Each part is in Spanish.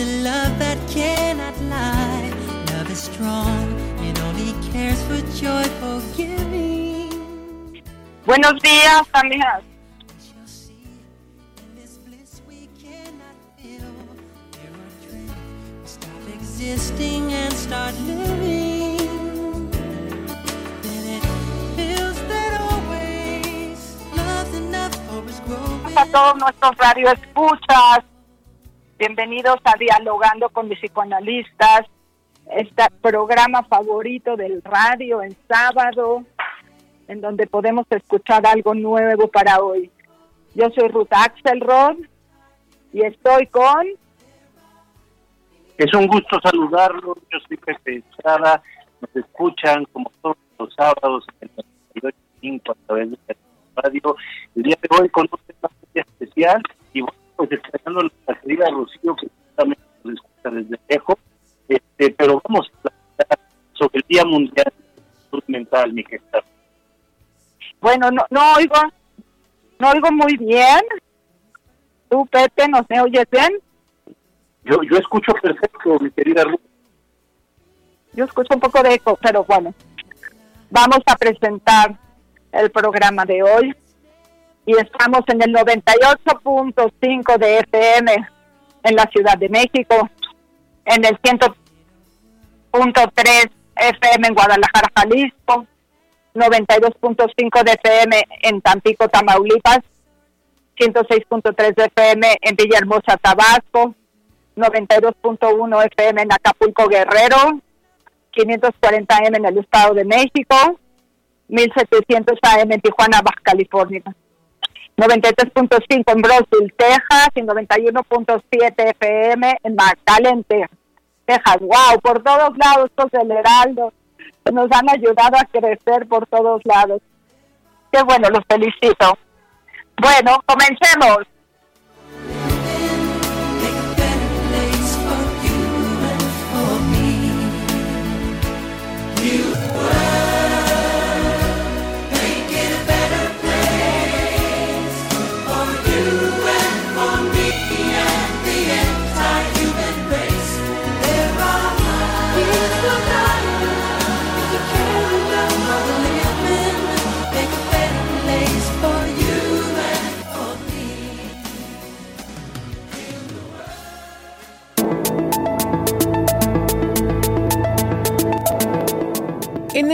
a love that cannot lie. Love is strong, it only cares for joyful giving. Buenos días, amigas. You'll see in this bliss we cannot feel. There are dreams stop existing and start living. Then it feels that always love's enough for us growing. a todos nuestros radioescuchas. Bienvenidos a Dialogando con mis psicoanalistas, este programa favorito del radio en sábado, en donde podemos escuchar algo nuevo para hoy. Yo soy Ruth Axelrod y estoy con Es un gusto saludarlos. Yo soy Pepe Estrada. Nos escuchan como todos los sábados en el 98.5 a través de la radio. El día de hoy con un tema especial y bueno, pues esperando la querida Rocío que también nos escucha desde lejos. Este, pero vamos a hablar sobre el Día Mundial de Salud Mental, mi querida. Bueno, no, no oigo, no oigo muy bien. Tú, Pepe, ¿nos me oyes bien? Yo, yo escucho perfecto, mi querida Ruth. Yo escucho un poco de eco, pero bueno, vamos a presentar el programa de hoy y estamos en el 98.5 de FM en la Ciudad de México, en el 100.3 FM en Guadalajara, Jalisco, 92.5 de FM en Tampico, Tamaulipas, 106.3 de FM en Villahermosa, Tabasco, 92.1 FM en Acapulco, Guerrero, 540 AM en el Estado de México, 1700 AM en Tijuana, Baja California, 93.5 en Brownsville, Texas y 91.7 FM en Texas. Texas. Wow, por todos lados, estos del Heraldo nos han ayudado a crecer por todos lados. Qué bueno, los felicito. Bueno, comencemos.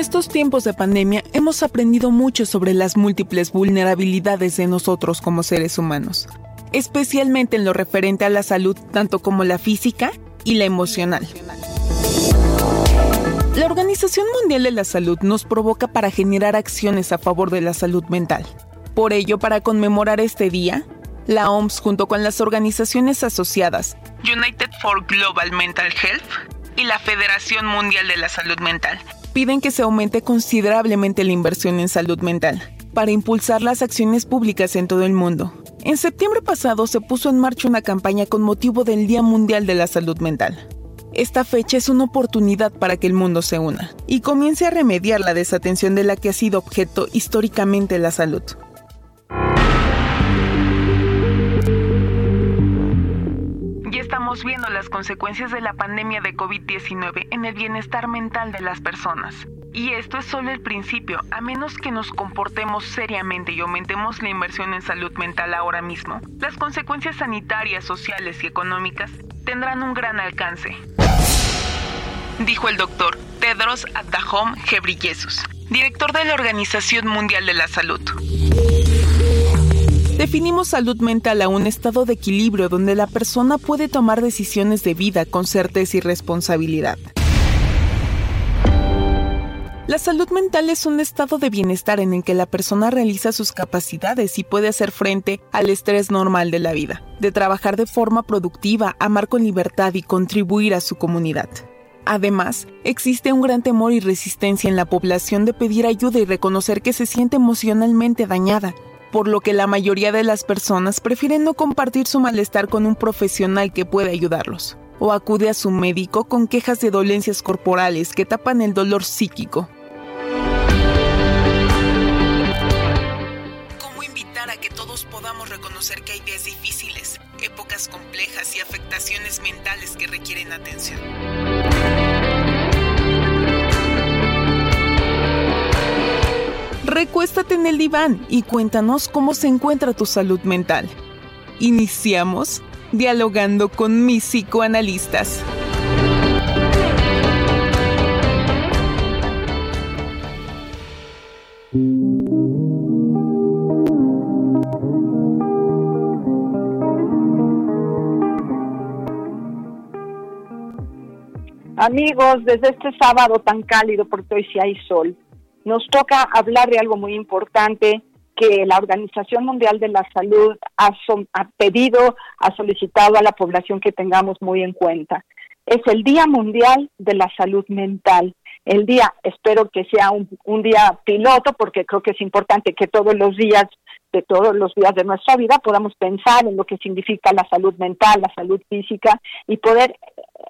Estos tiempos de pandemia hemos aprendido mucho sobre las múltiples vulnerabilidades de nosotros como seres humanos, especialmente en lo referente a la salud tanto como la física y la emocional. La Organización Mundial de la Salud nos provoca para generar acciones a favor de la salud mental. Por ello, para conmemorar este día, la OMS junto con las organizaciones asociadas United for Global Mental Health y la Federación Mundial de la Salud Mental piden que se aumente considerablemente la inversión en salud mental para impulsar las acciones públicas en todo el mundo. En septiembre pasado se puso en marcha una campaña con motivo del Día Mundial de la Salud Mental. Esta fecha es una oportunidad para que el mundo se una y comience a remediar la desatención de la que ha sido objeto históricamente la salud. Viendo las consecuencias de la pandemia de COVID-19 en el bienestar mental de las personas. Y esto es solo el principio, a menos que nos comportemos seriamente y aumentemos la inversión en salud mental ahora mismo. Las consecuencias sanitarias, sociales y económicas tendrán un gran alcance. Dijo el doctor Tedros Adhanom Ghebreyesus, director de la Organización Mundial de la Salud. Definimos salud mental a un estado de equilibrio donde la persona puede tomar decisiones de vida con certeza y responsabilidad. La salud mental es un estado de bienestar en el que la persona realiza sus capacidades y puede hacer frente al estrés normal de la vida, de trabajar de forma productiva, amar con libertad y contribuir a su comunidad. Además, existe un gran temor y resistencia en la población de pedir ayuda y reconocer que se siente emocionalmente dañada, por lo que la mayoría de las personas prefieren no compartir su malestar con un profesional que pueda ayudarlos, o acude a su médico con quejas de dolencias corporales que tapan el dolor psíquico. ¿Cómo invitar a que todos podamos reconocer que hay días difíciles, épocas complejas y afectaciones mentales que requieren atención? Recuéstate en el diván y cuéntanos cómo se encuentra tu salud mental. Iniciamos dialogando con mis psicoanalistas. Amigos, desde este sábado tan cálido, porque hoy sí hay sol, nos toca hablar de algo muy importante que la Organización Mundial de la Salud ha, pedido, ha solicitado a la población que tengamos muy en cuenta. Es el Día Mundial de la Salud Mental. El día, espero que sea un, un día piloto, porque creo que es importante que todos los días de todos los días de nuestra vida podamos pensar en lo que significa la salud mental, la salud física y poder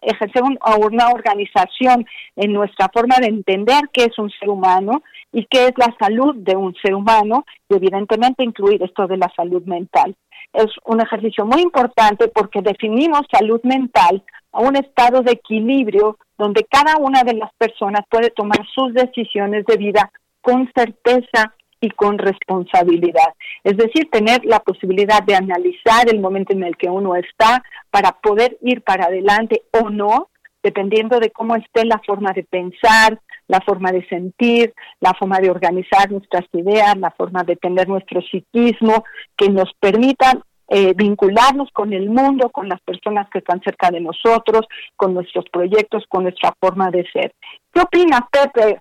ejercer una organización en nuestra forma de entender qué es un ser humano y qué es la salud de un ser humano y evidentemente incluir esto de la salud mental. Es un ejercicio muy importante porque definimos salud mental a un estado de equilibrio donde cada una de las personas puede tomar sus decisiones de vida con certeza y con responsabilidad. Es decir, tener la posibilidad de analizar el momento en el que uno está para poder ir para adelante o no, dependiendo de cómo esté la forma de pensar, la forma de sentir, la forma de organizar nuestras ideas, la forma de tener nuestro psiquismo, que nos permitan eh, vincularnos con el mundo, con las personas que están cerca de nosotros, con nuestros proyectos, con nuestra forma de ser. ¿Qué opinas, Pepe,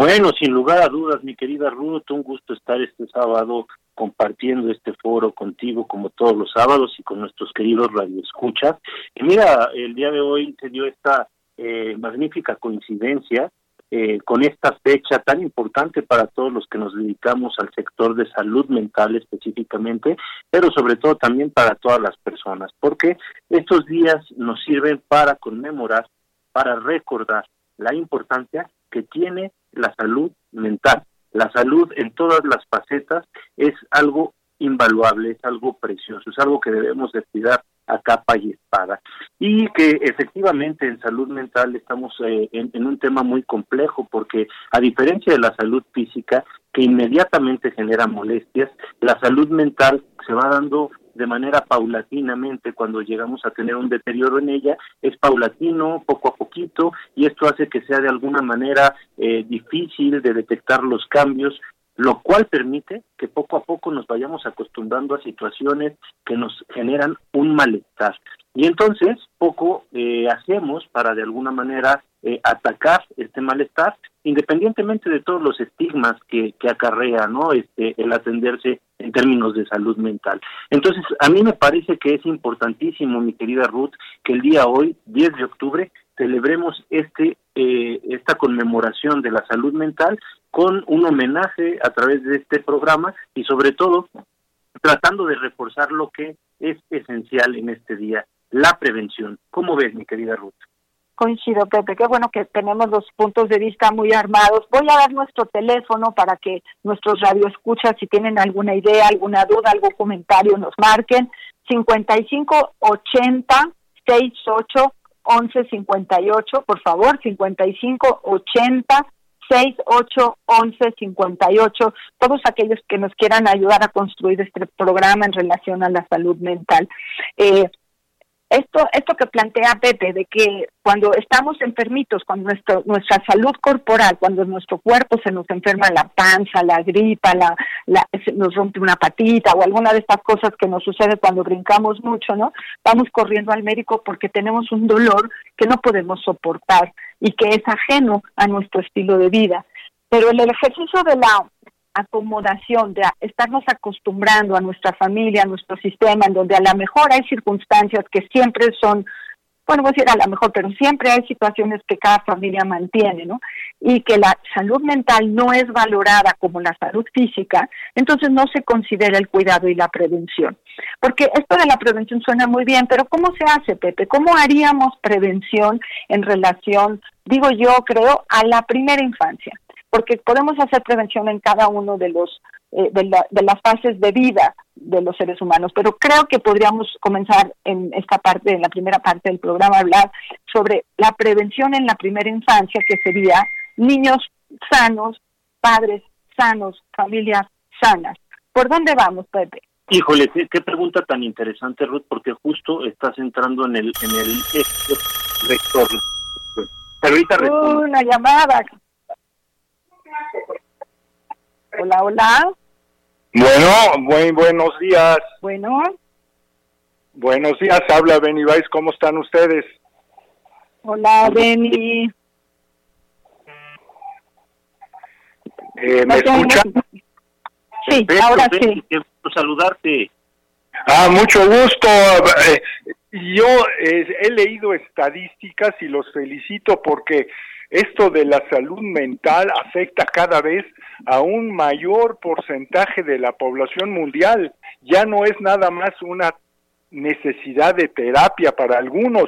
bueno, sin lugar a dudas, mi querida Ruth, un gusto estar este sábado compartiendo este foro contigo como todos los sábados y con nuestros queridos radioescuchas. Y mira, el día de hoy se dio esta eh, magnífica coincidencia eh, con esta fecha tan importante para todos los que nos dedicamos al sector de salud mental específicamente, pero sobre todo también para todas las personas, porque estos días nos sirven para conmemorar, para recordar la importancia que tiene la salud mental. La salud en todas las facetas es algo invaluable, es algo precioso, es algo que debemos de cuidar a capa y espada. Y que efectivamente en salud mental estamos eh, en, un tema muy complejo porque a diferencia de la salud física, que inmediatamente genera molestias, la salud mental se va dando de manera paulatinamente cuando llegamos a tener un deterioro en ella, es paulatino, poco a poquito, y esto hace que sea de alguna manera eh, difícil de detectar los cambios lo cual permite que poco a poco nos vayamos acostumbrando a situaciones que nos generan un malestar. Y entonces poco eh, hacemos para de alguna manera eh, atacar este malestar, independientemente de todos los estigmas que, que acarrea ¿no? este, el atenderse en términos de salud mental. Entonces, a mí me parece que es importantísimo, mi querida Ruth, que el día hoy, 10 de octubre, celebremos este eh, esta conmemoración de la salud mental con un homenaje a través de este programa y sobre todo tratando de reforzar lo que es esencial en este día, la prevención. ¿Cómo ves, mi querida Ruth? Coincido, Pepe. Qué bueno que tenemos los puntos de vista muy armados. Voy a dar nuestro teléfono para que nuestros radioescuchas, si tienen alguna idea, alguna duda, algún comentario, nos marquen. 55 80 68 11 58, por favor, 55 80 68 11 58, todos aquellos que nos quieran ayudar a construir este programa en relación a la salud mental. Eh, esto, esto que plantea Pepe, de que cuando estamos enfermitos, cuando nuestro, nuestra salud corporal, cuando nuestro cuerpo se nos enferma la panza, la gripa, la, la, nos rompe una patita o alguna de estas cosas que nos sucede cuando brincamos mucho, ¿no? Vamos corriendo al médico porque tenemos un dolor que no podemos soportar y que es ajeno a nuestro estilo de vida. Pero el ejercicio de la acomodación, de estarnos acostumbrando a nuestra familia, a nuestro sistema, en donde a lo mejor hay circunstancias que siempre son, bueno, voy a decir a lo mejor, pero siempre hay situaciones que cada familia mantiene, ¿no? Y que la salud mental no es valorada como la salud física, entonces no se considera el cuidado y la prevención. Porque esto de la prevención suena muy bien, pero ¿cómo se hace, Pepe? ¿Cómo haríamos prevención en relación, digo yo, creo, a la primera infancia? Porque podemos hacer prevención en cada uno de los eh, de, las fases de vida de los seres humanos, pero creo que podríamos comenzar en esta parte, en la primera parte del programa, a hablar sobre la prevención en la primera infancia, que sería niños sanos, padres sanos, familias sanas. ¿Por dónde vamos, Pepe? Híjole, qué, pregunta tan interesante, Ruth, porque justo estás entrando en el en el rector. Pero ahorita Una llamada. Hola, hola. Bueno, buen, buenos días. Bueno. Buenos días, habla Benny Weiss, ¿cómo están ustedes? Hola, Benny. Eh, ¿Me escuchan? Sí, ahora sí. Qué saludarte. Ah, mucho gusto. Eh, yo eh, he leído estadísticas y los felicito porque esto de la salud mental afecta cada vez a un mayor porcentaje de la población mundial. Ya no es nada más una necesidad de terapia para algunos,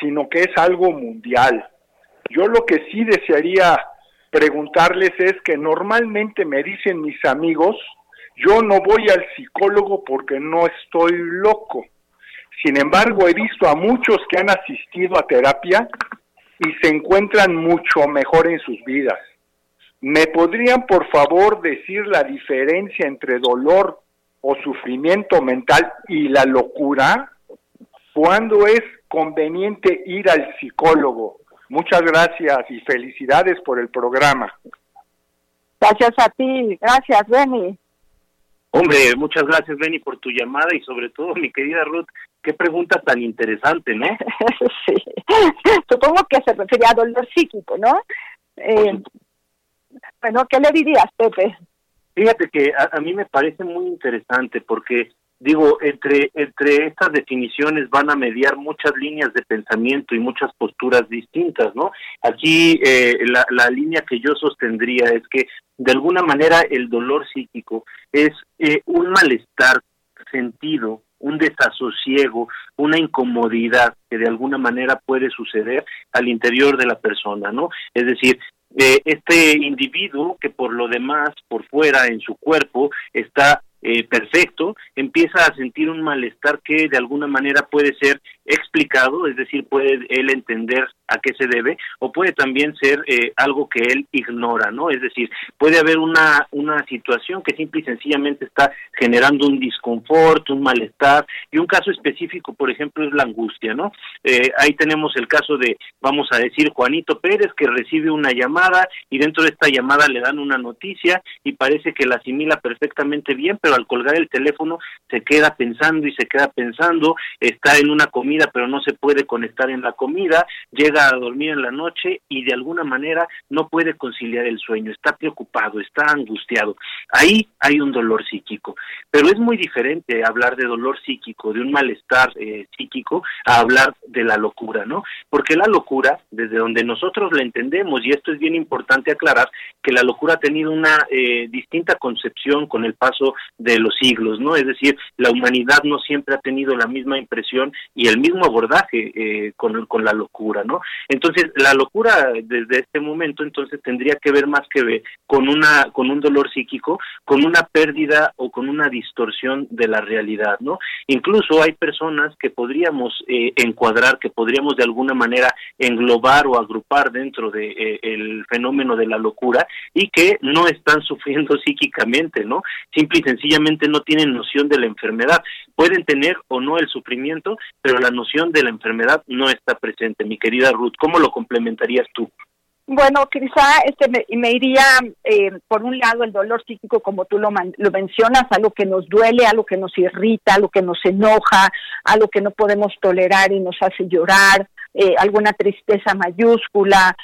sino que es algo mundial. Yo lo que sí desearía preguntarles es que normalmente me dicen mis amigos, yo no voy al psicólogo porque no estoy loco. Sin embargo, he visto a muchos que han asistido a terapia y se encuentran mucho mejor en sus vidas. ¿Me podrían, por favor, decir la diferencia entre dolor o sufrimiento mental y la locura? ¿Cuándo es conveniente ir al psicólogo? Muchas gracias y felicidades por el programa. Gracias a ti, gracias, Benny. Hombre, muchas gracias, Benny, por tu llamada y sobre todo, mi querida Ruth, qué pregunta tan interesante, ¿no? sí. Supongo que se refería a dolor psíquico, ¿no? Eh, bueno, ¿qué le dirías, Pepe? Fíjate que a, mí me parece muy interesante porque digo, entre, entre estas definiciones van a mediar muchas líneas de pensamiento y muchas posturas distintas, ¿no? Aquí eh, la, la, línea que yo sostendría es que de alguna manera el dolor psíquico es eh, un malestar sentido, un desasosiego, una incomodidad que de alguna manera puede suceder al interior de la persona, ¿no? Es decir, eh, este individuo que por lo demás, por fuera, en su cuerpo, está eh, perfecto, empieza a sentir un malestar que de alguna manera puede ser explicado, es decir, puede él entender a qué se debe o puede también ser eh, algo que él ignora, ¿no? Es decir, puede haber una, una situación que simple y sencillamente está generando un disconfort, un malestar y un caso específico, por ejemplo, es la angustia, ¿no? Eh, ahí tenemos el caso de, vamos a decir, Juanito Pérez que recibe una llamada y dentro de esta llamada le dan una noticia y parece que la asimila perfectamente bien, pero al colgar el teléfono se queda pensando y se queda pensando, está en una comida pero no se puede conectar en la comida, llega a dormir en la noche y de alguna manera no puede conciliar el sueño, está preocupado, está angustiado. Ahí hay un dolor psíquico, pero es muy diferente hablar de dolor psíquico, de un malestar eh, psíquico, a hablar de la locura, ¿no? Porque la locura, desde donde nosotros la entendemos, y esto es bien importante aclarar, que la locura ha tenido una eh, distinta concepción con el paso de los siglos, ¿no? Es decir, la humanidad no siempre ha tenido la misma impresión y el mismo abordaje eh, con, con la locura, ¿no? Entonces, la locura desde este momento, entonces, tendría que ver más que ver con una, con un dolor psíquico, con una pérdida o con una distorsión de la realidad, ¿no? Incluso hay personas que podríamos eh, encuadrar, que podríamos de alguna manera englobar o agrupar dentro de eh, el fenómeno de la locura y que no están sufriendo psíquicamente, ¿no? Simple y sencillamente no tienen noción de la enfermedad. Pueden tener o no el sufrimiento, pero la noción de la enfermedad no está presente. Mi querida Ruth, ¿cómo lo complementarías tú? Bueno, quizá este me, me iría eh, por un lado el dolor psíquico, como tú lo, lo mencionas, algo que nos duele, algo que nos irrita, algo que nos enoja, algo que no podemos tolerar y nos hace llorar, eh, alguna tristeza mayúscula,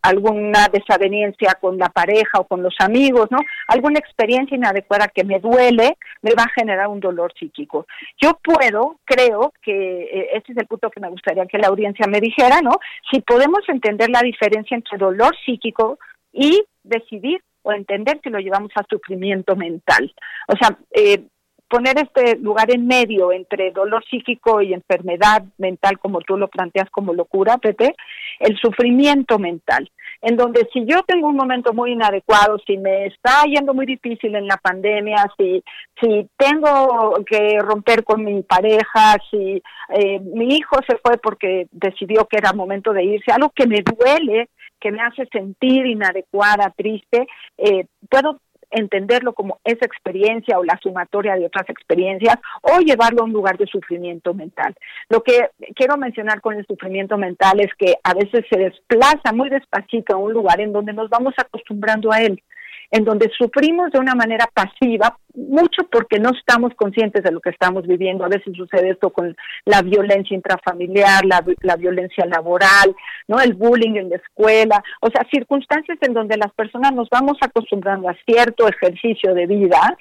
alguna desaveniencia con la pareja o con los amigos, ¿no? Alguna experiencia inadecuada que me duele, me va a generar un dolor psíquico. Yo puedo, creo que eh, ese es el punto que me gustaría que la audiencia me dijera, ¿no? Si podemos entender la diferencia entre dolor psíquico y decidir o entender si lo llevamos a sufrimiento mental. O sea, eh, poner este lugar en medio entre dolor psíquico y enfermedad mental, como tú lo planteas como locura, Pepe, el sufrimiento mental, en donde si yo tengo un momento muy inadecuado, si me está yendo muy difícil en la pandemia, si, si tengo que romper con mi pareja, si eh, mi hijo se fue porque decidió que era momento de irse, algo que me duele, que me hace sentir inadecuada, triste, eh, puedo entenderlo como esa experiencia o la sumatoria de otras experiencias o llevarlo a un lugar de sufrimiento mental. Lo que quiero mencionar con el sufrimiento mental es que a veces se desplaza muy despacito a un lugar en donde nos vamos acostumbrando a él en donde sufrimos de una manera pasiva, mucho porque no estamos conscientes de lo que estamos viviendo. A veces sucede esto con la violencia intrafamiliar, la, violencia laboral, ¿no? El bullying en la escuela, o sea, circunstancias en donde las personas nos vamos acostumbrando a cierto ejercicio de vida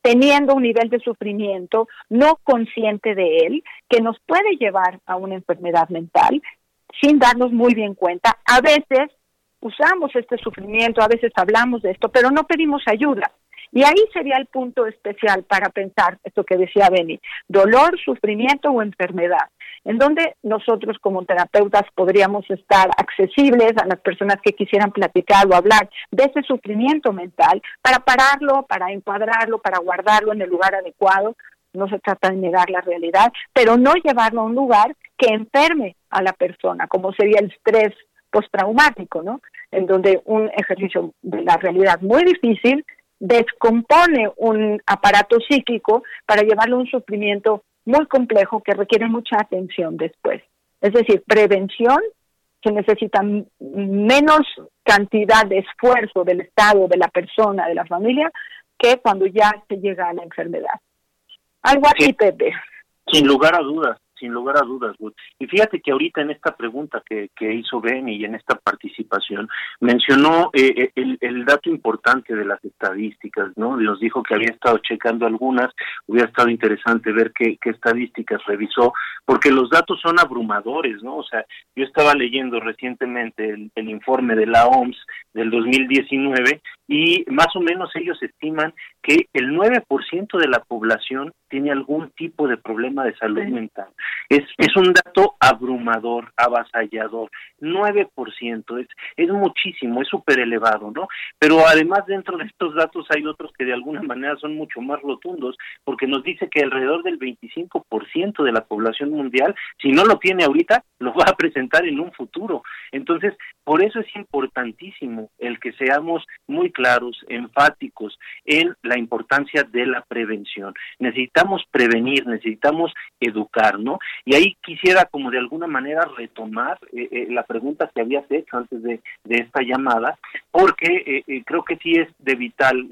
teniendo un nivel de sufrimiento no consciente de él, que nos puede llevar a una enfermedad mental sin darnos muy bien cuenta. A veces usamos este sufrimiento, a veces hablamos de esto, pero no pedimos ayuda. Y ahí sería el punto especial para pensar esto que decía Beni, dolor, sufrimiento o enfermedad, en donde nosotros como terapeutas podríamos estar accesibles a las personas que quisieran platicar o hablar de ese sufrimiento mental para pararlo, para encuadrarlo, para guardarlo en el lugar adecuado. No se trata de negar la realidad, pero no llevarlo a un lugar que enferme a la persona, como sería el estrés postraumático, ¿no? En donde un ejercicio de la realidad muy difícil descompone un aparato psíquico para llevarlo a un sufrimiento muy complejo que requiere mucha atención después. Es decir, prevención que necesita menos cantidad de esfuerzo del Estado, de la persona, de la familia, que cuando ya se llega a la enfermedad. Algo así, Pepe. Sin lugar a dudas sin lugar a dudas, Y fíjate que ahorita en esta pregunta que, que hizo Benny y en esta participación mencionó eh, eh, el, el, dato importante de las estadísticas, ¿no? Nos dijo que había estado checando algunas, hubiera estado interesante ver qué, qué estadísticas revisó, porque los datos son abrumadores, ¿no? O sea, yo estaba leyendo recientemente el informe de la OMS del 2019 y más o menos ellos estiman que el 9% de la población tiene algún tipo de problema de salud mental. Es, es un dato abrumador, avasallador. 9% es, es muchísimo, es súper elevado, ¿no? Pero además dentro de estos datos hay otros que de alguna manera son mucho más rotundos, porque nos dice que alrededor del 25% de la población mundial, si no lo tiene ahorita, lo va a presentar en un futuro. Entonces, por eso es importantísimo el que seamos muy claros, enfáticos en la importancia de la prevención. Necesitamos prevenir, necesitamos educar, ¿no? Y ahí quisiera como de alguna manera retomar eh, eh, la pregunta que habías hecho antes de, esta llamada, porque eh, creo que sí es de vital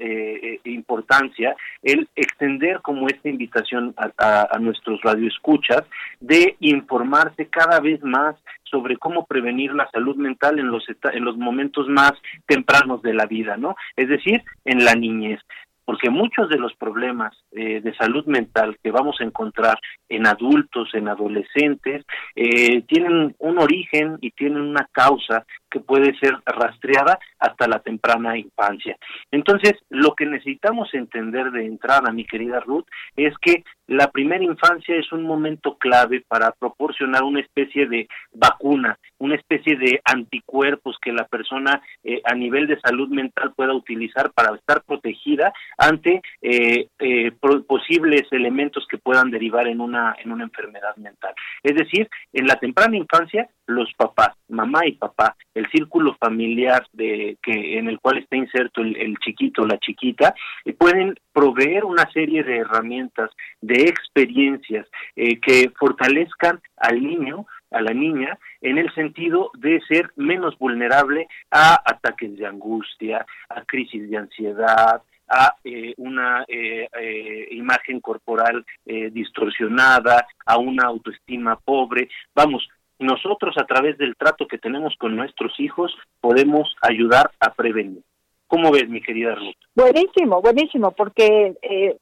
importancia el extender como esta invitación a, a nuestros radioescuchas de informarse cada vez más sobre cómo prevenir la salud mental en los en los momentos más tempranos de la vida, ¿no? Es decir, en la niñez porque muchos de los problemas eh, de salud mental que vamos a encontrar en adultos, en adolescentes, eh, tienen un origen y tienen una causa que puede ser rastreada hasta la temprana infancia. Entonces, lo que necesitamos entender de entrada, mi querida Ruth, es que la primera infancia es un momento clave para proporcionar una especie de vacuna, una especie de anticuerpos que la persona eh, a nivel de salud mental pueda utilizar para estar protegida ante eh, eh, posibles elementos que puedan derivar en una en una enfermedad mental. Es decir, en la temprana infancia los papás, mamá y papá, el círculo familiar de que en el cual está inserto el, el chiquito la chiquita, pueden proveer una serie de herramientas, de experiencias eh, que fortalezcan al niño, a la niña, en el sentido de ser menos vulnerable a ataques de angustia, a crisis de ansiedad, a eh, una eh, imagen corporal distorsionada, a una autoestima pobre. Vamos, nosotros a través del trato que tenemos con nuestros hijos podemos ayudar a prevenir. ¿Cómo ves, mi querida Ruth? Buenísimo, buenísimo, porque eh,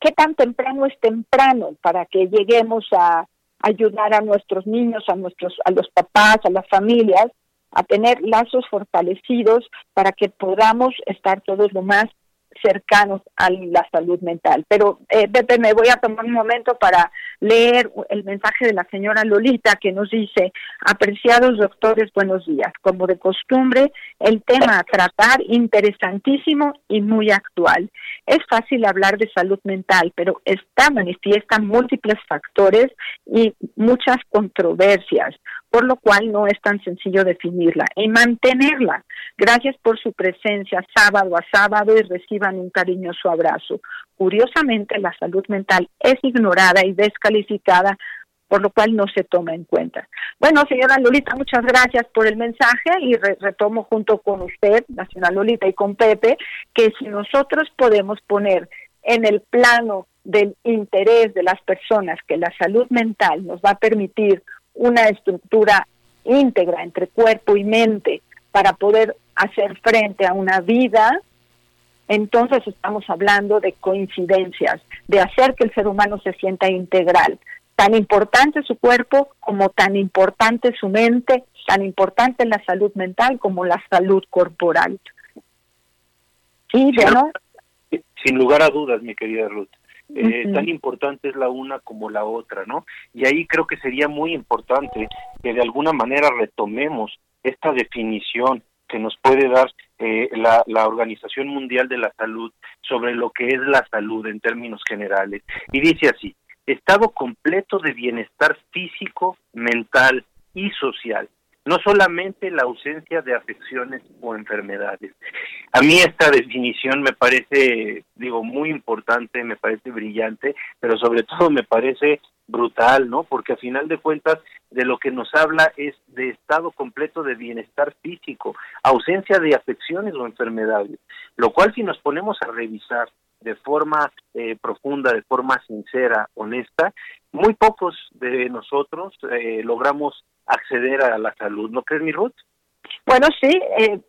qué tan temprano es temprano para que lleguemos a ayudar a nuestros niños, a nuestros, a los papás, a las familias, a tener lazos fortalecidos para que podamos estar todos lo más cercanos a la salud mental. Pero, eh, Pepe, me voy a tomar un momento para leer el mensaje de la señora Lolita que nos dice, apreciados doctores, buenos días. Como de costumbre, el tema a tratar interesantísimo y muy actual. Es fácil hablar de salud mental, pero esta manifiesta múltiples factores y muchas controversias por lo cual no es tan sencillo definirla y mantenerla. Gracias por su presencia sábado a sábado y reciban un cariñoso abrazo. Curiosamente, la salud mental es ignorada y descalificada por lo cual no se toma en cuenta. Bueno, señora Lolita, muchas gracias por el mensaje y retomo junto con usted, señora Lolita y con Pepe, que si nosotros podemos poner en el plano del interés de las personas que la salud mental nos va a permitir una estructura íntegra entre cuerpo y mente para poder hacer frente a una vida, entonces estamos hablando de coincidencias, de hacer que el ser humano se sienta integral. Tan importante su cuerpo como tan importante su mente, tan importante la salud mental como la salud corporal. Sí, bueno. Sin lugar a dudas, mi querida Ruth. Eh, tan importante es la una como la otra, ¿no? Y ahí creo que sería muy importante que de alguna manera retomemos esta definición que nos puede dar eh, la, la Organización Mundial de la Salud sobre lo que es la salud en términos generales. Y dice así, estado completo de bienestar físico, mental y social no solamente la ausencia de afecciones o enfermedades. A mí esta definición me parece, digo, muy importante, me parece brillante, pero sobre todo me parece brutal, ¿no? Porque a final de cuentas de lo que nos habla es de estado completo de bienestar físico, ausencia de afecciones o enfermedades, lo cual si nos ponemos a revisar de forma eh, profunda, de forma sincera, honesta, muy pocos de nosotros eh, logramos acceder a la salud. ¿No crees, mi Ruth? Bueno, sí. Eh,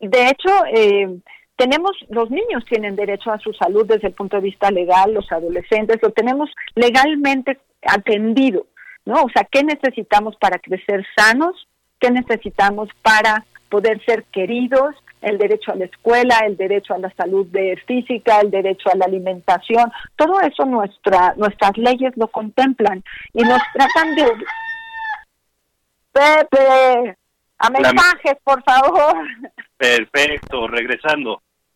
de hecho, eh, tenemos, los niños tienen derecho a su salud desde el punto de vista legal, los adolescentes lo tenemos legalmente atendido, ¿no? O sea, ¿qué necesitamos para crecer sanos? ¿Qué necesitamos para poder ser queridos? El derecho a la escuela, el derecho a la salud de física, el derecho a la alimentación, todo eso nuestra, nuestras leyes lo contemplan y nos tratan de Pepe, a mensajes, por favor. Perfecto, regresando.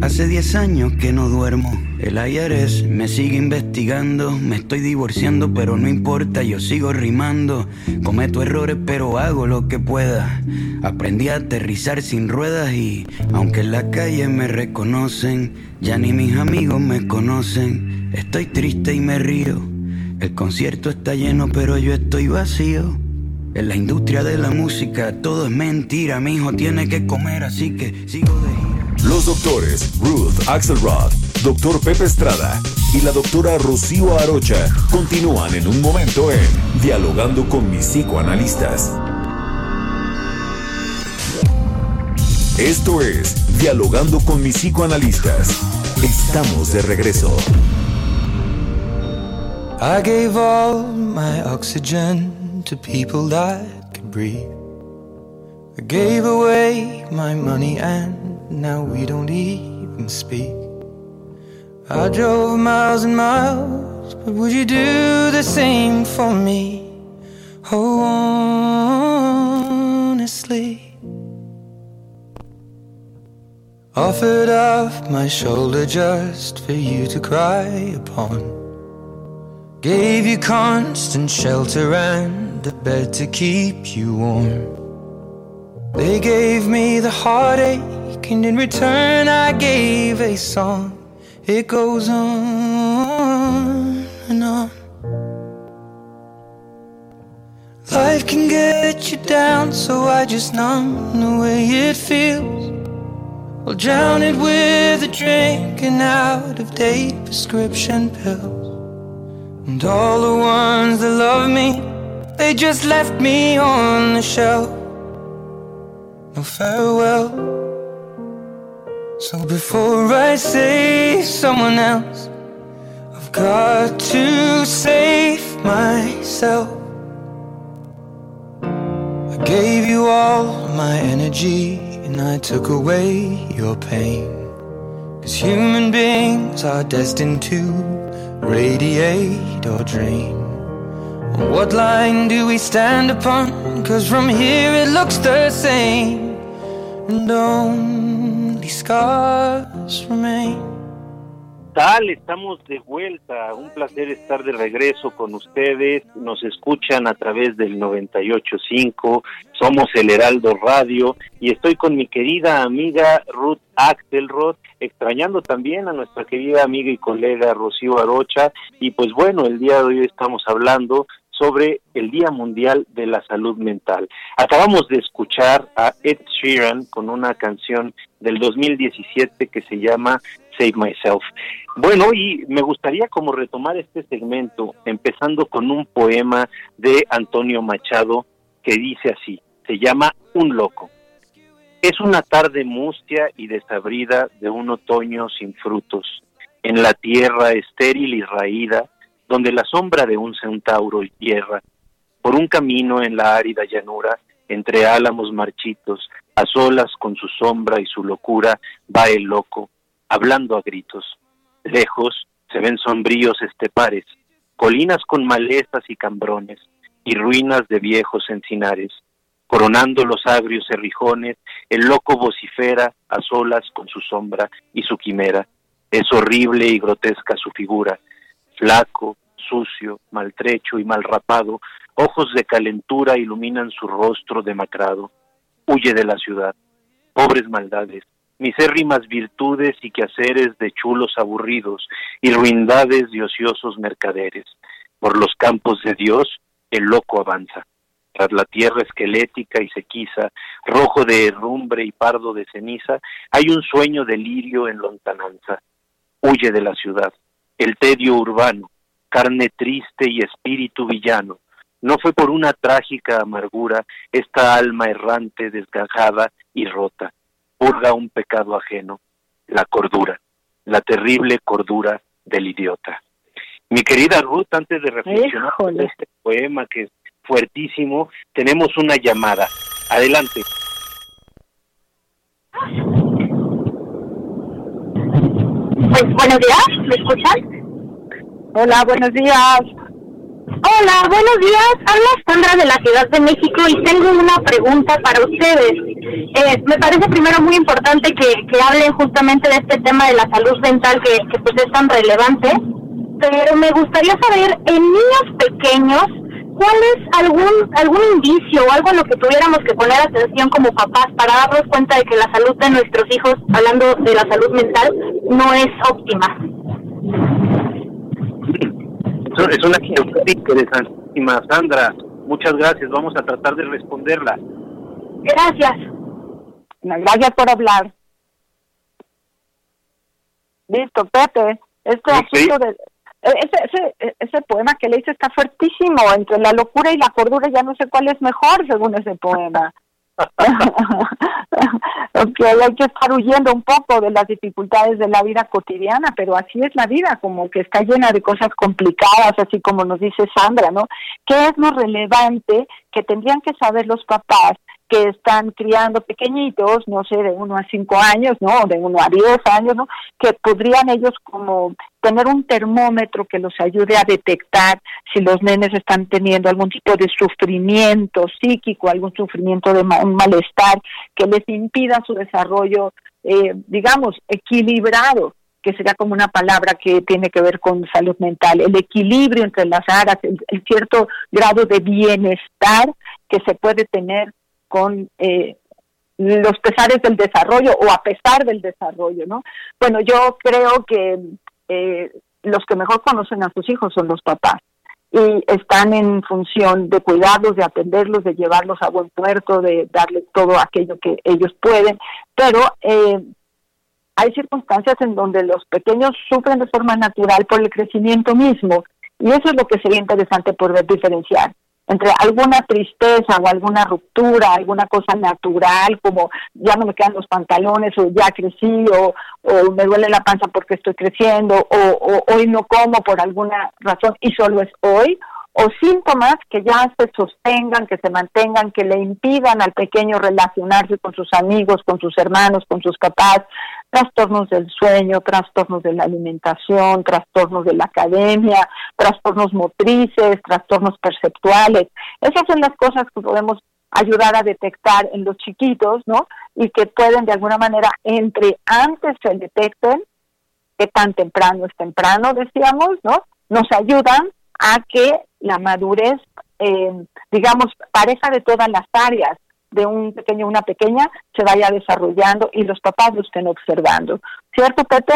Hace 10 años que no duermo. El IRS me sigue investigando. Me estoy divorciando, pero no importa, yo sigo rimando. Cometo errores, pero hago lo que pueda. Aprendí a aterrizar sin ruedas y, aunque en la calle me reconocen, ya ni mis amigos me conocen. Estoy triste y me río. El concierto está lleno, pero yo estoy vacío. En la industria de la música todo es mentira. Mi hijo tiene que comer, así que sigo de. Los doctores Ruth Axelrod, doctor Pepe Estrada y la doctora Rocío Arocha continúan en un momento en Dialogando con mis psicoanalistas. Esto es Dialogando con mis psicoanalistas. Estamos de regreso. I gave all my oxygen to people that could breathe. I gave away my money and now we don't even speak. I drove miles and miles, but would you do the same for me? Oh, honestly. Offered up my shoulder just for you to cry upon. Gave you constant shelter and a bed to keep you warm. They gave me the heartache, and in return, I gave a song. It goes on and on. Life can get you down, so I just numb the way it feels. I'll drown it with a drink and out of date prescription pills. And all the ones that love me, they just left me on the shelf. No farewell. So before I save someone else, I've got to save myself. I gave you all my energy and I took away your pain. Cause human beings are destined to radiate or drain. What line do we stand upon? Cause from here it looks the same. And tal? Estamos de vuelta. Un placer estar de regreso con ustedes. Nos escuchan a través del 98.5. Somos el Heraldo Radio y estoy con mi querida amiga Ruth Axelrod, extrañando también a nuestra querida amiga y colega Rocío Arocha. Y pues bueno, el día de hoy estamos hablando sobre el Día Mundial de la Salud Mental. Acabamos de escuchar a Ed Sheeran con una canción del 2017 que se llama Save Myself. Bueno, y me gustaría como retomar este segmento empezando con un poema de Antonio Machado que dice así, se llama Un loco. Es una tarde mustia y desabrida de un otoño sin frutos, en la tierra estéril y raída, donde la sombra de un centauro hierra, por un camino en la árida llanura, entre álamos marchitos, a solas con su sombra y su locura, va el loco, hablando a gritos. Lejos se ven sombríos estepares, colinas con malezas y cambrones, y ruinas de viejos encinares. Coronando los agrios cerrijones, el loco vocifera a solas con su sombra y su quimera. Es horrible y grotesca su figura, flaco, sucio, maltrecho y malrapado, ojos de calentura iluminan su rostro demacrado. Huye de la ciudad. Pobres maldades, misérrimas virtudes y quehaceres de chulos aburridos y ruindades de ociosos mercaderes. Por los campos de Dios el loco avanza. Tras la tierra esquelética y sequiza, rojo de herrumbre y pardo de ceniza, hay un sueño de lirio en lontananza. Huye de la ciudad. El tedio urbano, carne triste y espíritu villano. No fue por una trágica amargura esta alma errante desgajada y rota. Purga un pecado ajeno, la cordura, la terrible cordura del idiota. Mi querida Ruth, antes de reflexionar sobre este poema que fuertísimo. Tenemos una llamada. Adelante. Pues buenos días, ¿me escuchan? Hola, buenos días. Hola, buenos días. Habla Sandra de la Ciudad de México y tengo una pregunta para ustedes. Eh, me parece primero muy importante que, que hablen justamente de este tema de la salud mental que, que pues es tan relevante, pero me gustaría saber en niños pequeños ¿cuál es algún algún indicio o algo en lo que tuviéramos que poner atención como papás para darnos cuenta de que la salud de nuestros hijos, hablando de la salud mental, no es óptima? Es una pregunta interesantísima, Sandra. Muchas gracias. Vamos a tratar de responderla. Gracias. Gracias por hablar. Listo, Pepe. Este asunto de... e-, Ese, ese, ese poema que leíste está fuertísimo. Entre la locura y la cordura ya no sé cuál es mejor según ese poema. ok, hay que estar huyendo un poco de las dificultades de la vida cotidiana, pero así es la vida, como que está llena de cosas complicadas, así como nos dice Sandra, ¿no? ¿Qué es lo relevante que tendrían que saber los papás que están criando pequeñitos, no sé, de uno a cinco años, ¿no? De uno a diez años, ¿no? Que podrían ellos como tener un termómetro que los ayude a detectar si los nenes están teniendo algún tipo de sufrimiento psíquico, algún sufrimiento de un malestar que les impida su desarrollo, eh, digamos, equilibrado que sería como una palabra que tiene que ver con salud mental, el equilibrio entre las áreas, el, el cierto grado de bienestar que se puede tener con eh, los pesares del desarrollo o a pesar del desarrollo, ¿no? Bueno, yo creo que eh, los que mejor conocen a sus hijos son los papás y están en función de cuidarlos, de atenderlos, de llevarlos a buen puerto, de darles todo aquello que ellos pueden, pero eh, hay circunstancias en donde los pequeños sufren de forma natural por el crecimiento mismo y eso es lo que sería interesante poder diferenciar entre alguna tristeza o alguna ruptura, alguna cosa natural como ya no me quedan los pantalones o ya crecí o, o me duele la panza porque estoy creciendo o, o hoy no como por alguna razón y solo es hoy o síntomas que ya se sostengan, que se mantengan, que le impidan al pequeño relacionarse con sus amigos, con sus hermanos, con sus papás, trastornos del sueño, trastornos de la alimentación, trastornos de la academia, trastornos motrices, trastornos perceptuales. Esas son las cosas que podemos ayudar a detectar en los chiquitos, ¿no? Y que pueden de alguna manera, entre antes se detecten, que tan temprano es temprano, decíamos, ¿no? Nos ayudan a que la madurez, eh, digamos, pareja de todas las áreas de un pequeño una pequeña se vaya desarrollando y los papás lo estén observando. ¿Cierto, Pepe?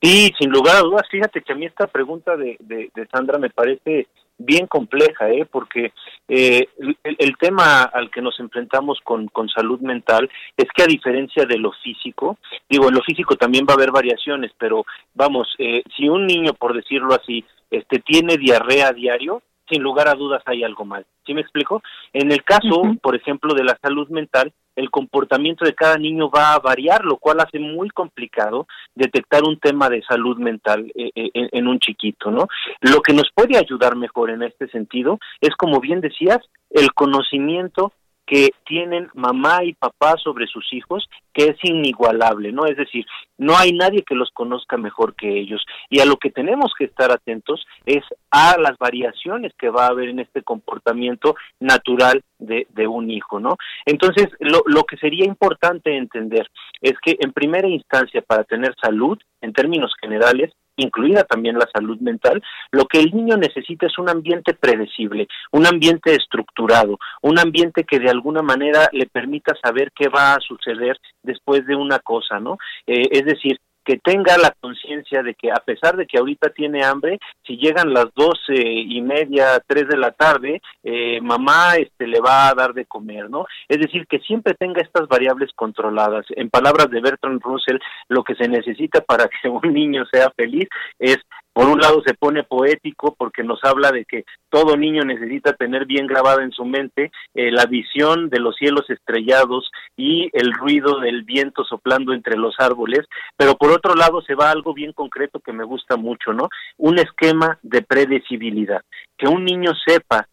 Sí, sin lugar a dudas, fíjate que a mí esta pregunta de, de, de Sandra me parece bien compleja, ¿eh? porque eh, el, el tema al que nos enfrentamos con, con salud mental es que a diferencia de lo físico, digo, en lo físico también va a haber variaciones, pero vamos, eh, si un niño, por decirlo así, este tiene diarrea a diario, sin lugar a dudas hay algo mal. ¿Sí me explico? En el caso, por ejemplo, de la salud mental, el comportamiento de cada niño va a variar, lo cual hace muy complicado detectar un tema de salud mental eh, eh, en, en un chiquito, ¿no? Lo que nos puede ayudar mejor en este sentido es, como bien decías, el conocimiento que tienen mamá y papá sobre sus hijos, que es inigualable, ¿no? Es decir, no hay nadie que los conozca mejor que ellos. Y a lo que tenemos que estar atentos es a las variaciones que va a haber en este comportamiento natural de, de un hijo, ¿no? Entonces, lo, lo que sería importante entender es que en primera instancia, para tener salud, en términos generales, incluida también la salud mental, lo que el niño necesita es un ambiente predecible, un ambiente estructurado, un ambiente que de alguna manera le permita saber qué va a suceder después de una cosa, ¿no? Eh, es decir, que tenga la conciencia de que a pesar de que ahorita tiene hambre, si llegan las doce y media, tres de la tarde, eh, mamá este le va a dar de comer, ¿no? Es decir, que siempre tenga estas variables controladas. En palabras de Bertrand Russell, lo que se necesita para que un niño sea feliz es por un lado se pone poético porque nos habla de que todo niño necesita tener bien grabada en su mente eh, la visión de los cielos estrellados y el ruido del viento soplando entre los árboles, pero por otro lado se va a algo bien concreto que me gusta mucho, ¿no? Un esquema de predecibilidad, que un niño sepa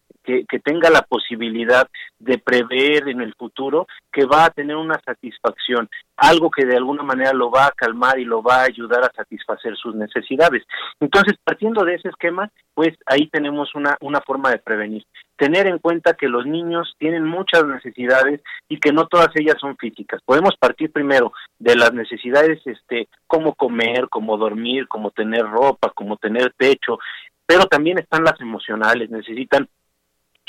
que tenga la posibilidad de prever en el futuro que va a tener una satisfacción, algo que de alguna manera lo va a calmar y lo va a ayudar a satisfacer sus necesidades. Entonces, partiendo de ese esquema, pues ahí tenemos una, una forma de prevenir. Tener en cuenta que los niños tienen muchas necesidades y que no todas ellas son físicas. Podemos partir primero de las necesidades, este, como comer, como dormir, como tener ropa, como tener techo, pero también están las emocionales, necesitan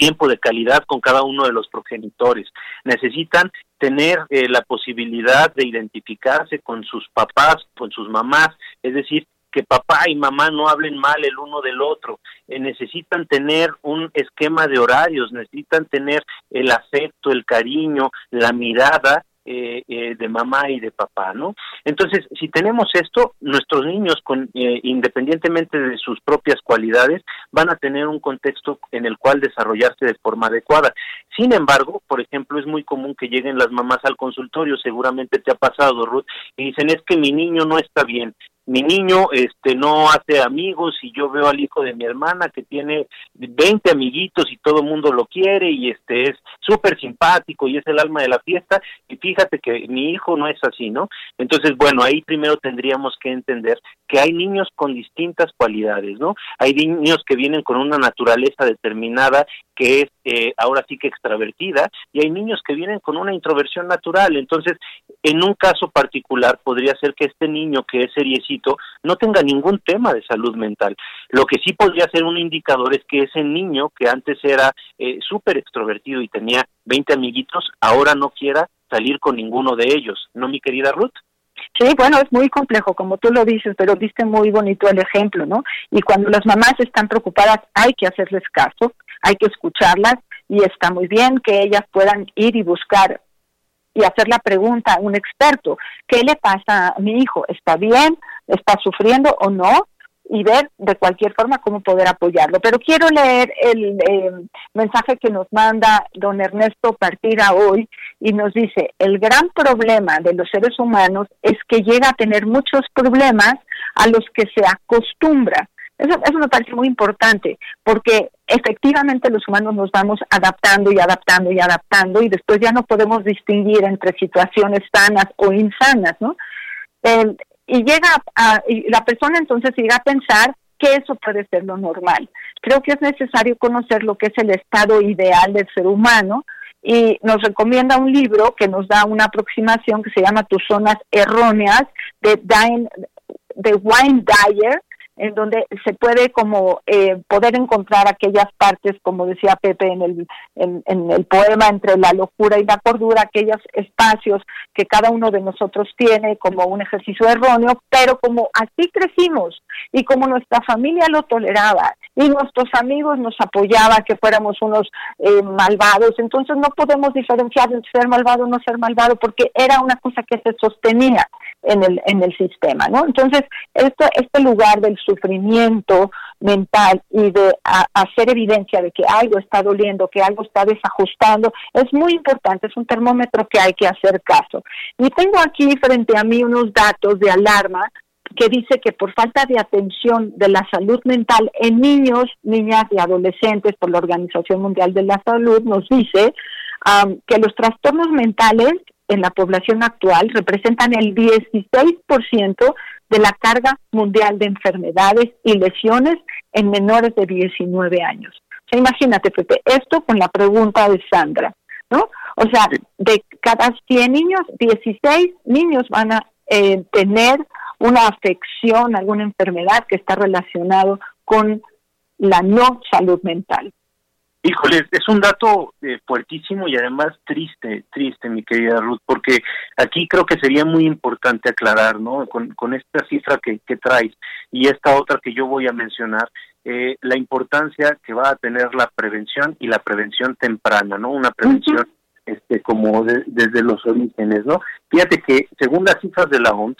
tiempo de calidad con cada uno de los progenitores. Necesitan tener eh, la posibilidad de identificarse con sus papás, con sus mamás, es decir, que papá y mamá no hablen mal el uno del otro, eh, necesitan tener un esquema de horarios, necesitan tener el afecto, el cariño, la mirada eh, eh, de mamá y de papá, ¿no? Entonces, si tenemos esto, nuestros niños, con, eh, independientemente de sus propias cualidades, van a tener un contexto en el cual desarrollarse de forma adecuada. Sin embargo, por ejemplo, es muy común que lleguen las mamás al consultorio, seguramente te ha pasado, Ruth, y dicen, es que mi niño no está bien, mi niño este no hace amigos y yo veo al hijo de mi hermana que tiene 20 amiguitos y todo el mundo lo quiere y este es súper simpático y es el alma de la fiesta y fíjate que mi hijo no es así, ¿no? Entonces, bueno, ahí primero tendríamos que entender que hay niños con distintas cualidades, ¿no? Hay niños que vienen con una naturaleza determinada que es eh, ahora sí que extravertida y hay niños que vienen con una introversión natural. Entonces, en un caso particular podría ser que este niño que es seriecito no tenga ningún tema de salud mental. Lo que sí podría ser un indicador es que ese niño que antes era eh, súper extrovertido y tenía 20 amiguitos, ahora no quiera salir con ninguno de ellos, ¿no, mi querida Ruth? Sí, bueno, es muy complejo, como tú lo dices, pero diste muy bonito el ejemplo, ¿no? Y cuando las mamás están preocupadas, hay que hacerles caso, hay que escucharlas y está muy bien que ellas puedan ir y buscar y hacer la pregunta a un experto, ¿qué le pasa a mi hijo? ¿Está bien? ¿Está sufriendo o no? y ver de cualquier forma cómo poder apoyarlo. Pero quiero leer el eh, mensaje que nos manda don Ernesto Partida hoy y nos dice, el gran problema de los seres humanos es que llega a tener muchos problemas a los que se acostumbra. Eso, eso me parece muy importante, porque efectivamente los humanos nos vamos adaptando y adaptando y adaptando y después ya no podemos distinguir entre situaciones sanas o insanas, ¿no? Y llega a, y la persona entonces llega a pensar que eso puede ser lo normal. Creo que es necesario conocer lo que es el estado ideal del ser humano y nos recomienda un libro que nos da una aproximación que se llama Tus zonas erróneas de, Dine, de Wayne Dyer en donde se puede como eh, poder encontrar aquellas partes, como decía Pepe en el, en, en, el poema, entre la locura y la cordura, aquellos espacios que cada uno de nosotros tiene como un ejercicio erróneo, pero como así crecimos y como nuestra familia lo toleraba y nuestros amigos nos apoyaban que fuéramos unos eh, malvados, entonces no podemos diferenciar entre ser malvado o no ser malvado porque era una cosa que se sostenía en el, en el sistema, ¿no? Entonces, este, este lugar del sufrimiento mental y de hacer evidencia de que algo está doliendo, que algo está desajustando, es muy importante, es un termómetro que hay que hacer caso. Y tengo aquí frente a mí unos datos de alarma que dice que por falta de atención de la salud mental en niños, niñas y adolescentes por la Organización Mundial de la Salud, nos dice que los trastornos mentales en la población actual representan el 16% de la carga mundial de enfermedades y lesiones en menores de 19 años. O sea, imagínate, Pepe, esto con la pregunta de Sandra, ¿no? O sea, de cada 100 niños, 16 niños van a eh, tener una afección, alguna enfermedad que está relacionado con la no salud mental. Híjole, es un dato eh, fuertísimo y además triste, triste, mi querida Ruth, porque aquí creo que sería muy importante aclarar, ¿no? Con, con esta cifra que, que traes y esta otra que yo voy a mencionar, eh, la importancia que va a tener la prevención y la prevención temprana, ¿no? Una prevención este como desde los orígenes, ¿no? Fíjate que según las cifras de la OMS,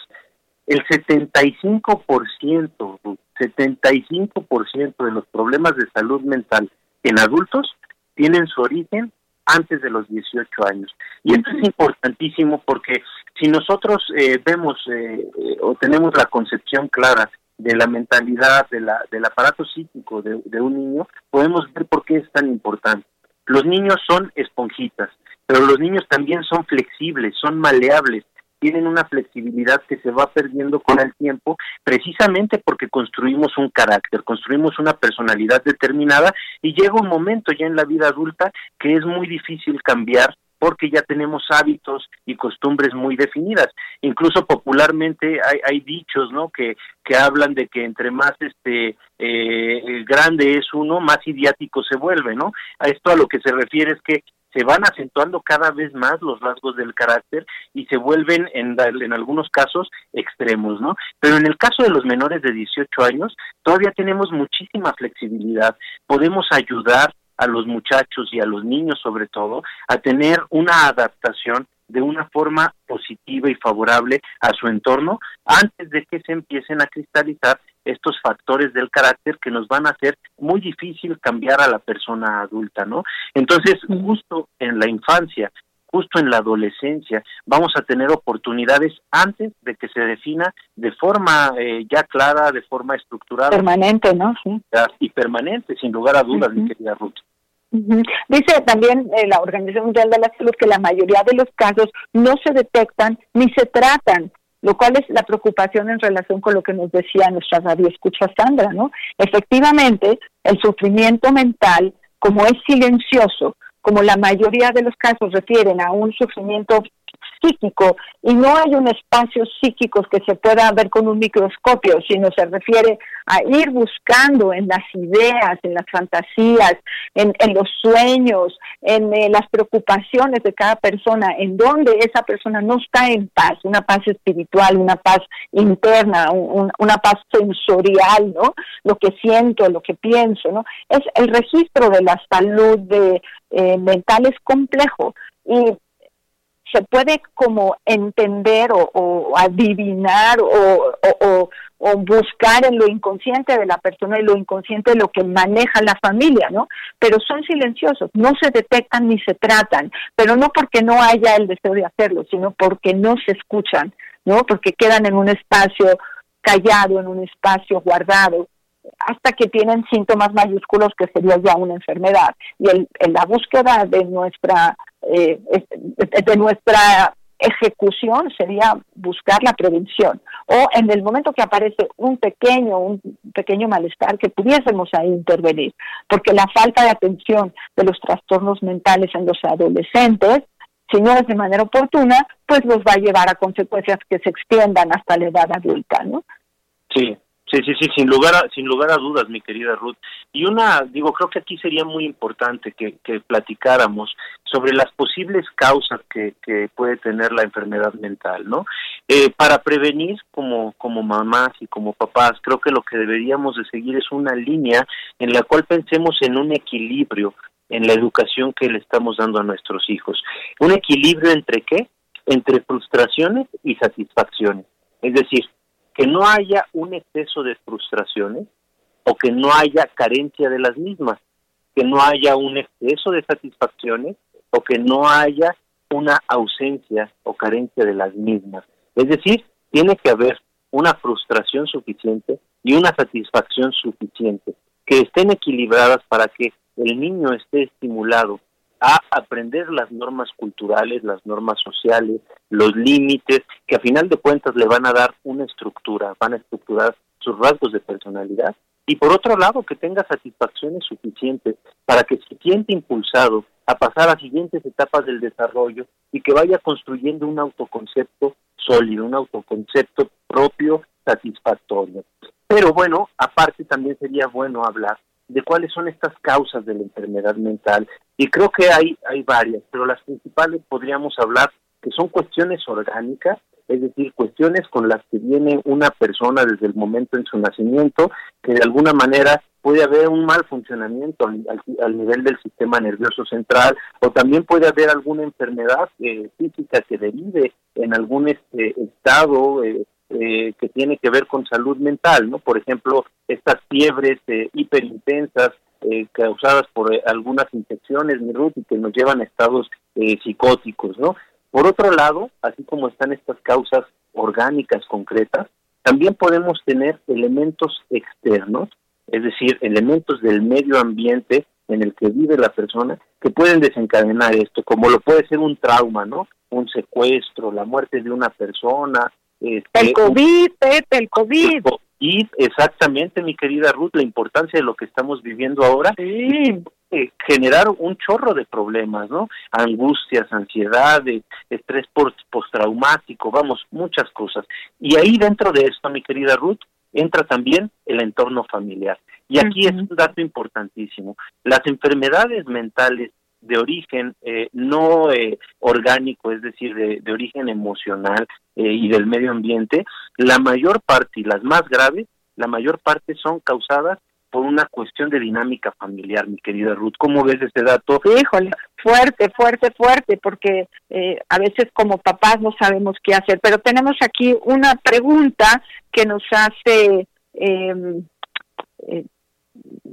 el 75%, 75% de los problemas de salud mental en adultos tienen su origen antes de los 18 años. Y esto es importantísimo porque si nosotros eh, vemos eh, eh, o tenemos la concepción clara de la mentalidad, de la, del aparato psíquico de, de un niño, podemos ver por qué es tan importante. Los niños son esponjitas, pero los niños también son flexibles, son maleables, tienen una flexibilidad que se va perdiendo con el tiempo, precisamente porque construimos un carácter, construimos una personalidad determinada y llega un momento ya en la vida adulta que es muy difícil cambiar porque ya tenemos hábitos y costumbres muy definidas. Incluso popularmente hay, dichos, ¿no? Que, que hablan de que entre más este eh, grande es uno, más idiático se vuelve, ¿no? A esto a lo que se refiere es que se van acentuando cada vez más los rasgos del carácter y se vuelven en, algunos casos extremos, ¿no? Pero en el caso de los menores de 18 años, todavía tenemos muchísima flexibilidad, podemos ayudar a los muchachos y a los niños sobre todo a tener una adaptación de una forma positiva y favorable a su entorno antes de que se empiecen a cristalizar estos factores del carácter que nos van a hacer muy difícil cambiar a la persona adulta, ¿no? Entonces, justo en la infancia, justo en la adolescencia, vamos a tener oportunidades antes de que se defina de forma eh, ya clara, de forma estructurada. Permanente, ¿no? Sí. Y permanente, sin lugar a dudas, mi querida Ruth. Dice también eh, la Organización Mundial de la Salud que la mayoría de los casos no se detectan ni se tratan, lo cual es la preocupación en relación con lo que nos decía nuestra radio escucha Sandra, ¿no? Efectivamente, el sufrimiento mental, como es silencioso, como la mayoría de los casos refieren a un sufrimiento psíquico y no hay un espacio psíquico que se pueda ver con un microscopio, sino se refiere a ir buscando en las ideas, en las fantasías, en, en los sueños, en eh, las preocupaciones de cada persona, en donde esa persona no está en paz, una paz espiritual, una paz interna, un- un- una paz sensorial, ¿no? Lo que siento, lo que pienso, ¿no? Es el registro de la salud de, eh, mental es complejo y se puede como entender o, o adivinar o, buscar en lo inconsciente de la persona y lo inconsciente de lo que maneja la familia, ¿no? Pero son silenciosos, no se detectan ni se tratan, pero no porque no haya el deseo de hacerlo, sino porque no se escuchan, ¿no? Porque quedan en un espacio callado, en un espacio guardado, hasta que tienen síntomas mayúsculos que sería ya una enfermedad. Y el, en la búsqueda de nuestra eh, de nuestra ejecución sería buscar la prevención. O en el momento que aparece un pequeño un pequeño malestar que pudiésemos ahí intervenir porque la falta de atención de los trastornos mentales en los adolescentes si no es de manera oportuna pues los va a llevar a consecuencias que se extiendan hasta la edad adulta no Sí, sí, sí, sí, sin lugar a, sin lugar a dudas, mi querida Ruth. Y una, digo, creo que aquí sería muy importante que, platicáramos sobre las posibles causas que, que puede tener la enfermedad mental, ¿no? Eh, para prevenir como, como mamás y como papás, creo que lo que deberíamos de seguir es una línea en la cual pensemos en un equilibrio en la educación que le estamos dando a nuestros hijos. Un equilibrio entre qué? Entre frustraciones y satisfacciones. Es decir, que no haya un exceso de frustraciones o que no haya carencia de las mismas, que no haya un exceso de satisfacciones o que no haya una ausencia o carencia de las mismas. Es decir, tiene que haber una frustración suficiente y una satisfacción suficiente, que estén equilibradas para que el niño esté estimulado a aprender las normas culturales, las normas sociales, los límites, que a final de cuentas le van a dar una estructura, van a estructurar sus rasgos de personalidad y por otro lado que tenga satisfacciones suficientes para que se siente impulsado a pasar a siguientes etapas del desarrollo y que vaya construyendo un autoconcepto sólido, un autoconcepto propio satisfactorio. Pero bueno, aparte también sería bueno hablar de cuáles son estas causas de la enfermedad mental. Y creo que hay hay varias, pero las principales podríamos hablar que son cuestiones orgánicas, es decir, cuestiones con las que viene una persona desde el momento en su nacimiento, que de alguna manera puede haber un mal funcionamiento al, nivel del sistema nervioso central, o también puede haber alguna enfermedad eh, física que derive en algún este, estado eh, eh, que tiene que ver con salud mental, ¿no? Por ejemplo, estas fiebres eh, hiperintensas eh, causadas por eh, algunas infecciones, mi Ruth, y que nos llevan a estados eh, psicóticos, ¿no? Por otro lado, así como están estas causas orgánicas concretas, También podemos tener elementos externos, es decir, elementos del medio ambiente en el que vive la persona que pueden desencadenar esto, como lo puede ser un trauma, ¿no? Un secuestro, la muerte de una persona. Este, el COVID, Pepe, el COVID. Y exactamente, mi querida Ruth, la importancia de lo que estamos viviendo ahora. Sí. Eh, generar un chorro de problemas, ¿no? Angustias, ansiedades, estrés postraumático, vamos, muchas cosas. Y ahí dentro de esto, mi querida Ruth, entra también el entorno familiar. Y aquí es un dato importantísimo. Las enfermedades mentales de origen eh, no eh, orgánico, es decir, de, de origen emocional y del medio ambiente, la mayor parte y las más graves, la mayor parte son causadas por una cuestión de dinámica familiar, mi querida Ruth. ¿Cómo ves ese dato? Híjole, fuerte, fuerte, fuerte, porque eh, a veces como papás no sabemos qué hacer. Pero tenemos aquí una pregunta que nos hace, em, eh,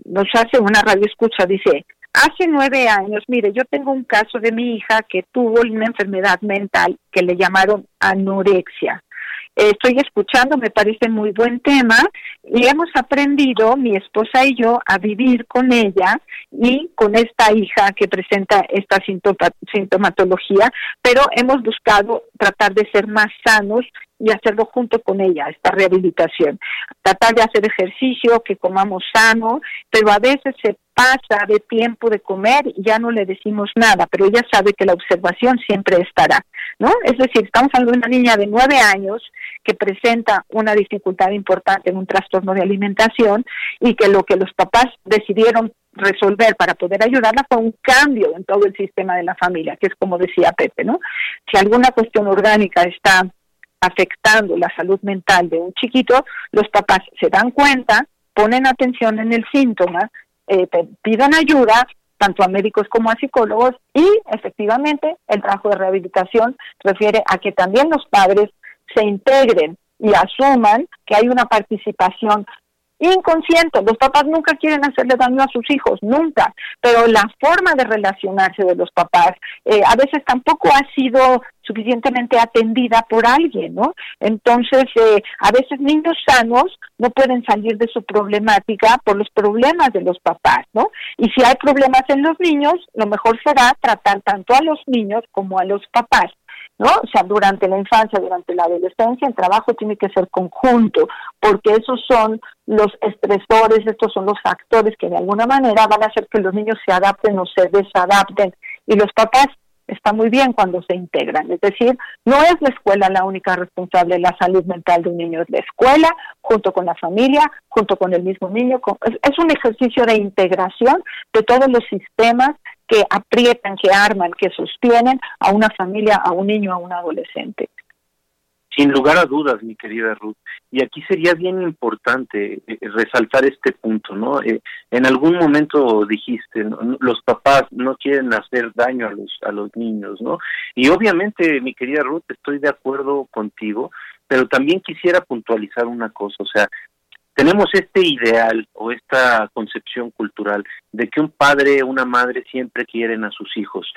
nos hace una radio escucha, dice, Hace nueve años, mire, yo tengo un caso de mi hija que tuvo una enfermedad mental que le llamaron anorexia. Estoy escuchando, me parece muy buen tema y hemos aprendido, mi esposa y yo, a vivir con ella y con esta hija que presenta esta sintomatología, pero hemos buscado tratar de ser más sanos y hacerlo junto con ella, esta rehabilitación. Tratar de hacer ejercicio, que comamos sano, pero a veces se pasa de tiempo de comer y ya no le decimos nada, pero ella sabe que la observación siempre estará, ¿no? Es decir, estamos hablando de una niña de nueve años que presenta una dificultad importante en un trastorno de alimentación y que lo que los papás decidieron resolver para poder ayudarla fue un cambio en todo el sistema de la familia, que es como decía Pepe, ¿no? Si alguna cuestión orgánica está afectando la salud mental de un chiquito, los papás se dan cuenta, ponen atención en el síntoma, eh, pidan ayuda tanto a médicos como a psicólogos y efectivamente el trabajo de rehabilitación refiere a que también los padres se integren y asuman que hay una participación inconsciente. Los papás nunca quieren hacerle daño a sus hijos, nunca, pero la forma de relacionarse de los papás eh, a veces tampoco ha sido suficientemente atendida por alguien, ¿no? Entonces, eh, a veces niños sanos no pueden salir de su problemática por los problemas de los papás, ¿no? Y si hay problemas en los niños, lo mejor será tratar tanto a los niños como a los papás. ¿No? O sea, durante la infancia, durante la adolescencia, el trabajo tiene que ser conjunto, porque esos son los estresores, estos son los factores que de alguna manera van a hacer que los niños se adapten o se desadapten. Y los papás están muy bien cuando se integran. Es decir, no es la escuela la única responsable de la salud mental de un niño, es la escuela, junto con la familia, junto con el mismo niño. Es un ejercicio de integración de todos los sistemas que aprietan, que arman, que sostienen a una familia, a un niño, a un adolescente. Sin lugar a dudas, mi querida Ruth. Y aquí sería bien importante eh, resaltar este punto, ¿no? Eh, en algún momento dijiste, los papás no quieren hacer daño a los a los niños, ¿no? Y obviamente, mi querida Ruth, estoy de acuerdo contigo, pero también quisiera puntualizar una cosa, o sea, tenemos este ideal o esta concepción cultural de que un padre o una madre siempre quieren a sus hijos.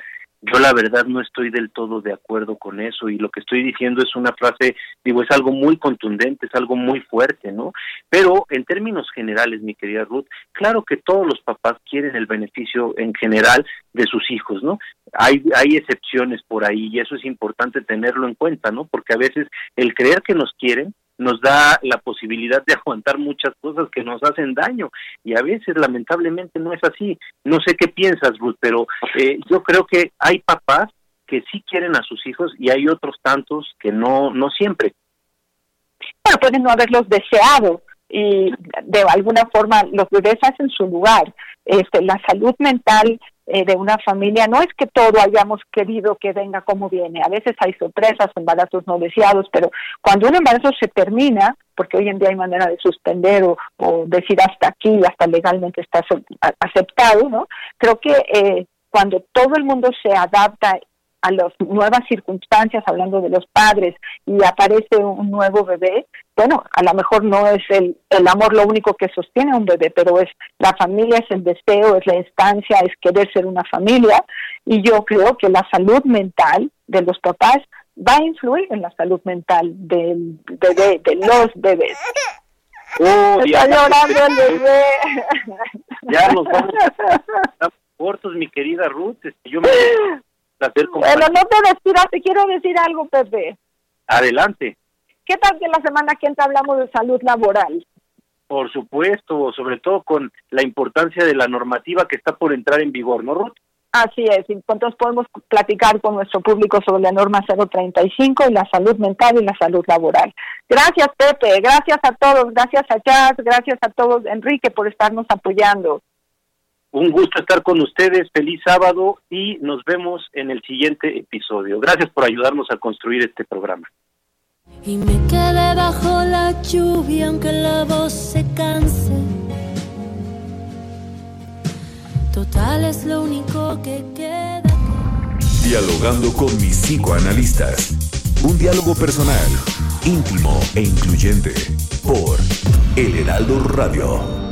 Yo la verdad no estoy del todo de acuerdo con eso y lo que estoy diciendo es una frase, digo, es algo muy contundente, es algo muy fuerte, ¿no? Pero en términos generales, mi querida Ruth, claro que todos los papás quieren el beneficio en general de sus hijos, ¿no? Hay, hay excepciones por ahí y eso es importante tenerlo en cuenta, ¿no? Porque a veces el creer que nos quieren nos da la posibilidad de aguantar muchas cosas que nos hacen daño y a veces lamentablemente no es así. No sé qué piensas, Ruth, pero eh, yo creo que hay papás que sí quieren a sus hijos y hay otros tantos que no no siempre. Bueno, pueden no haberlos deseado y de alguna forma los bebés hacen su lugar. Este, la salud mental eh, de una familia no es que todo hayamos querido que venga como viene. A veces hay sorpresas, embarazos no deseados, pero cuando un embarazo se termina, porque hoy en día hay manera de suspender o, decir hasta aquí, hasta legalmente está aceptado, ¿no? Creo que eh, cuando todo el mundo se adapta a las nuevas circunstancias, hablando de los padres, y aparece un nuevo bebé, bueno, a lo mejor no es el, el amor lo único que sostiene a un bebé, pero es la familia, es el deseo, es la instancia, es querer ser una familia, y yo creo que la salud mental de los papás va a influir en la salud mental del bebé, de los bebés. Oh, Está llorando el bebé. ya nos vamos estamos cortos, mi querida Ruth. Este, yo me placer Bueno, no te despidas, te quiero decir algo, Pepe. Adelante. ¿Qué tal que la semana que entra hablamos de salud laboral? Por supuesto, sobre todo con la importancia de la normativa que está por entrar en vigor, ¿no, Ruth? Así es, entonces podemos platicar con nuestro público sobre la norma 035 y la salud mental y la salud laboral. Gracias, Pepe, gracias a todos, gracias a Jazz, gracias a todos, Enrique, por estarnos apoyando. Un gusto estar con ustedes, feliz sábado y nos vemos en el siguiente episodio. Gracias por ayudarnos a construir este programa. Y me quedé bajo la lluvia aunque la voz se canse. Total es lo único que queda. Dialogando con mis psicoanalistas. Un diálogo personal, íntimo e incluyente. Por El Heraldo Radio.